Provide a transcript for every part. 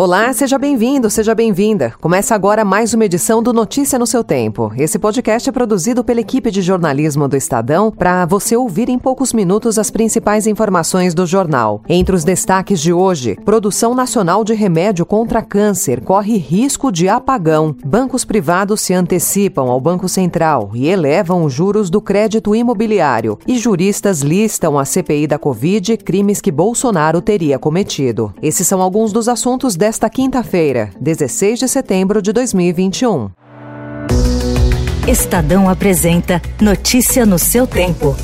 Olá, seja bem-vindo, seja bem-vinda. Começa agora mais uma edição do Notícia no seu Tempo. Esse podcast é produzido pela equipe de jornalismo do Estadão para você ouvir em poucos minutos as principais informações do jornal. Entre os destaques de hoje, produção nacional de remédio contra câncer corre risco de apagão. Bancos privados se antecipam ao Banco Central e elevam os juros do crédito imobiliário. E juristas listam a CPI da Covid crimes que Bolsonaro teria cometido. Esses são alguns dos assuntos desta desta quinta-feira, 16 de setembro de 2021. Estadão apresenta Notícia no seu tempo.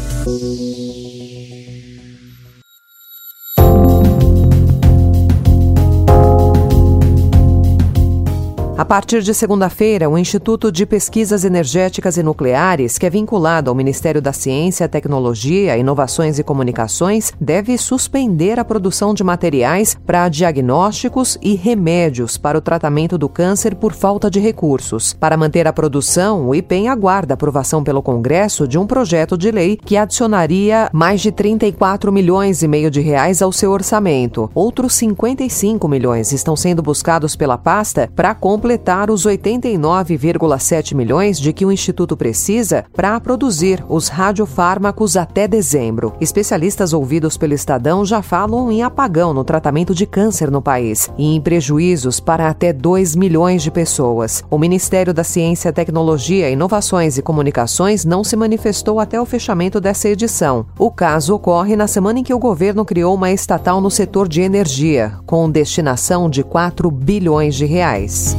A partir de segunda-feira, o Instituto de Pesquisas Energéticas e Nucleares, que é vinculado ao Ministério da Ciência, Tecnologia, Inovações e Comunicações, deve suspender a produção de materiais para diagnósticos e remédios para o tratamento do câncer por falta de recursos. Para manter a produção, o IPEM aguarda aprovação pelo Congresso de um projeto de lei que adicionaria mais de 34 milhões e meio de reais ao seu orçamento. Outros 55 milhões estão sendo buscados pela pasta para compra os 89,7 milhões de que o Instituto precisa para produzir os radiofármacos até dezembro. Especialistas ouvidos pelo Estadão já falam em apagão no tratamento de câncer no país e em prejuízos para até 2 milhões de pessoas. O Ministério da Ciência, Tecnologia, Inovações e Comunicações não se manifestou até o fechamento dessa edição. O caso ocorre na semana em que o governo criou uma estatal no setor de energia, com destinação de 4 bilhões de reais.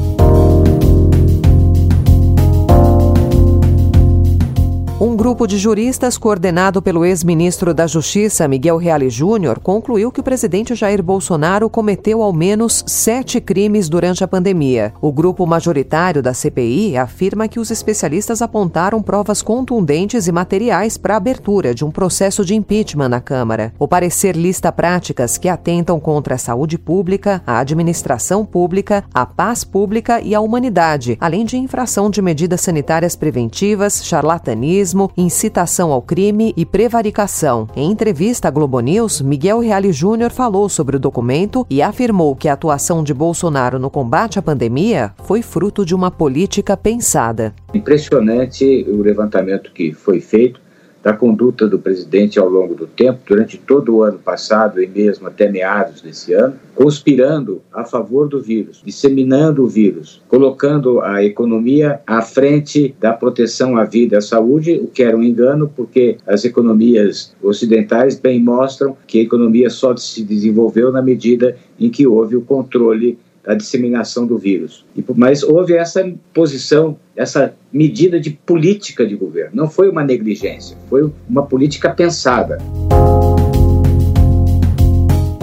Grupo de juristas, coordenado pelo ex-ministro da Justiça, Miguel Reale Júnior, concluiu que o presidente Jair Bolsonaro cometeu ao menos sete crimes durante a pandemia. O grupo majoritário da CPI afirma que os especialistas apontaram provas contundentes e materiais para a abertura de um processo de impeachment na Câmara. O parecer lista práticas que atentam contra a saúde pública, a administração pública, a paz pública e a humanidade, além de infração de medidas sanitárias preventivas, charlatanismo incitação ao crime e prevaricação. Em entrevista à Globo News, Miguel Reale Júnior falou sobre o documento e afirmou que a atuação de Bolsonaro no combate à pandemia foi fruto de uma política pensada. Impressionante o levantamento que foi feito da conduta do presidente ao longo do tempo, durante todo o ano passado e mesmo até meados desse ano, conspirando a favor do vírus, disseminando o vírus, colocando a economia à frente da proteção à vida e à saúde, o que era um engano, porque as economias ocidentais bem mostram que a economia só se desenvolveu na medida em que houve o controle da disseminação do vírus. Mas houve essa posição, essa medida de política de governo. Não foi uma negligência, foi uma política pensada.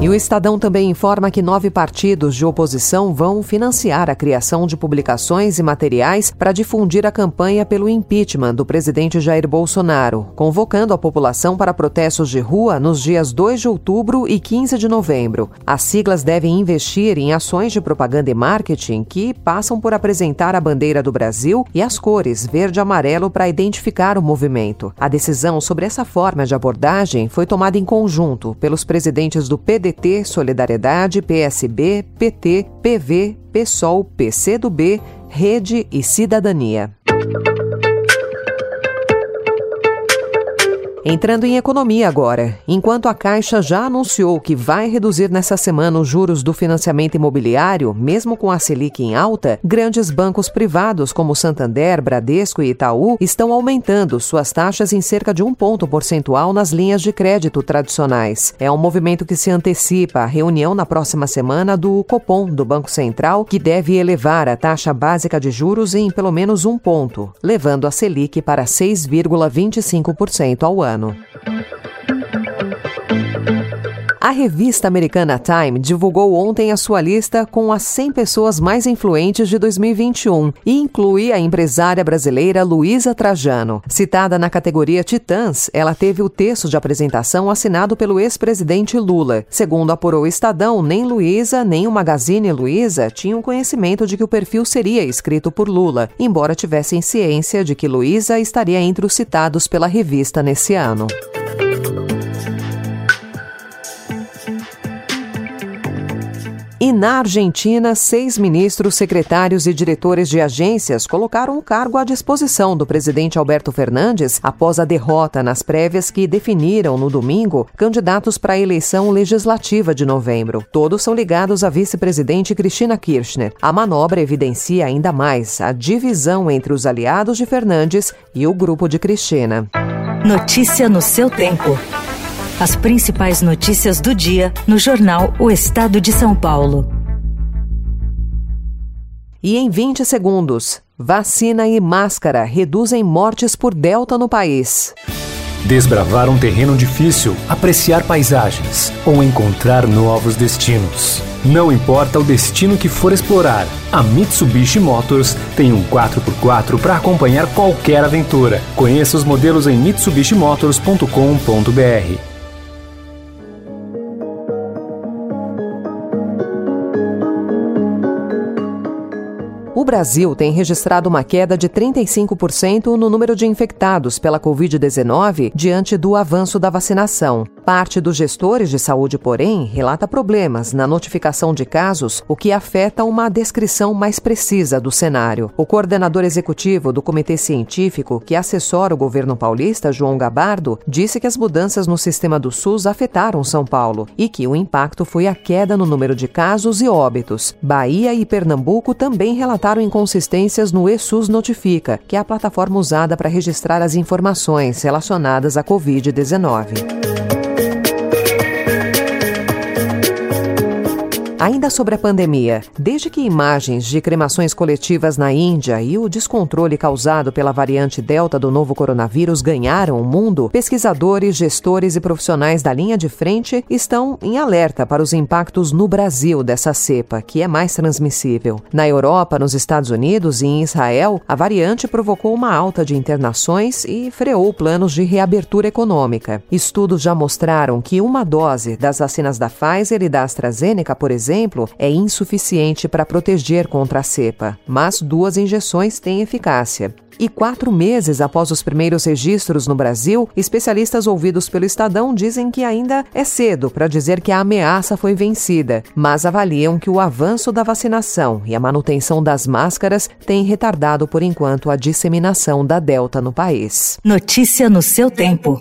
E o Estadão também informa que nove partidos de oposição vão financiar a criação de publicações e materiais para difundir a campanha pelo impeachment do presidente Jair Bolsonaro, convocando a população para protestos de rua nos dias 2 de outubro e 15 de novembro. As siglas devem investir em ações de propaganda e marketing que passam por apresentar a bandeira do Brasil e as cores verde e amarelo para identificar o movimento. A decisão sobre essa forma de abordagem foi tomada em conjunto pelos presidentes do PDT PT, Solidariedade, PSB, PT, PV, PSOL, PCdoB, Rede e Cidadania. Entrando em economia agora. Enquanto a Caixa já anunciou que vai reduzir nessa semana os juros do financiamento imobiliário, mesmo com a Selic em alta, grandes bancos privados como Santander, Bradesco e Itaú estão aumentando suas taxas em cerca de um ponto percentual nas linhas de crédito tradicionais. É um movimento que se antecipa à reunião na próxima semana do Copom, do Banco Central, que deve elevar a taxa básica de juros em pelo menos um ponto, levando a Selic para 6,25% ao ano ano. A revista americana Time divulgou ontem a sua lista com as 100 pessoas mais influentes de 2021 e inclui a empresária brasileira Luísa Trajano. Citada na categoria Titãs, ela teve o texto de apresentação assinado pelo ex-presidente Lula. Segundo apurou o Estadão, nem Luísa nem o Magazine Luiza tinham conhecimento de que o perfil seria escrito por Lula, embora tivessem ciência de que Luísa estaria entre os citados pela revista nesse ano. E na Argentina, seis ministros, secretários e diretores de agências colocaram o cargo à disposição do presidente Alberto Fernandes após a derrota nas prévias que definiram no domingo candidatos para a eleição legislativa de novembro. Todos são ligados à vice-presidente Cristina Kirchner. A manobra evidencia ainda mais a divisão entre os aliados de Fernandes e o grupo de Cristina. Notícia no seu tempo. As principais notícias do dia no jornal O Estado de São Paulo. E em 20 segundos, vacina e máscara reduzem mortes por delta no país. Desbravar um terreno difícil, apreciar paisagens ou encontrar novos destinos. Não importa o destino que for explorar, a Mitsubishi Motors tem um 4x4 para acompanhar qualquer aventura. Conheça os modelos em mitsubishimotors.com.br. Brasil tem registrado uma queda de 35% no número de infectados pela Covid-19 diante do avanço da vacinação. Parte dos gestores de saúde, porém, relata problemas na notificação de casos, o que afeta uma descrição mais precisa do cenário. O coordenador executivo do Comitê Científico, que assessora o governo paulista, João Gabardo, disse que as mudanças no sistema do SUS afetaram São Paulo e que o impacto foi a queda no número de casos e óbitos. Bahia e Pernambuco também relataram inconsistências no ESUS Notifica, que é a plataforma usada para registrar as informações relacionadas à Covid-19. Ainda sobre a pandemia, desde que imagens de cremações coletivas na Índia e o descontrole causado pela variante Delta do novo coronavírus ganharam o mundo, pesquisadores, gestores e profissionais da linha de frente estão em alerta para os impactos no Brasil dessa cepa, que é mais transmissível. Na Europa, nos Estados Unidos e em Israel, a variante provocou uma alta de internações e freou planos de reabertura econômica. Estudos já mostraram que uma dose das vacinas da Pfizer e da AstraZeneca, por exemplo, exemplo, é insuficiente para proteger contra a cepa, mas duas injeções têm eficácia. E quatro meses após os primeiros registros no Brasil, especialistas ouvidos pelo Estadão dizem que ainda é cedo para dizer que a ameaça foi vencida, mas avaliam que o avanço da vacinação e a manutenção das máscaras têm retardado por enquanto a disseminação da Delta no país. Notícia no seu tempo.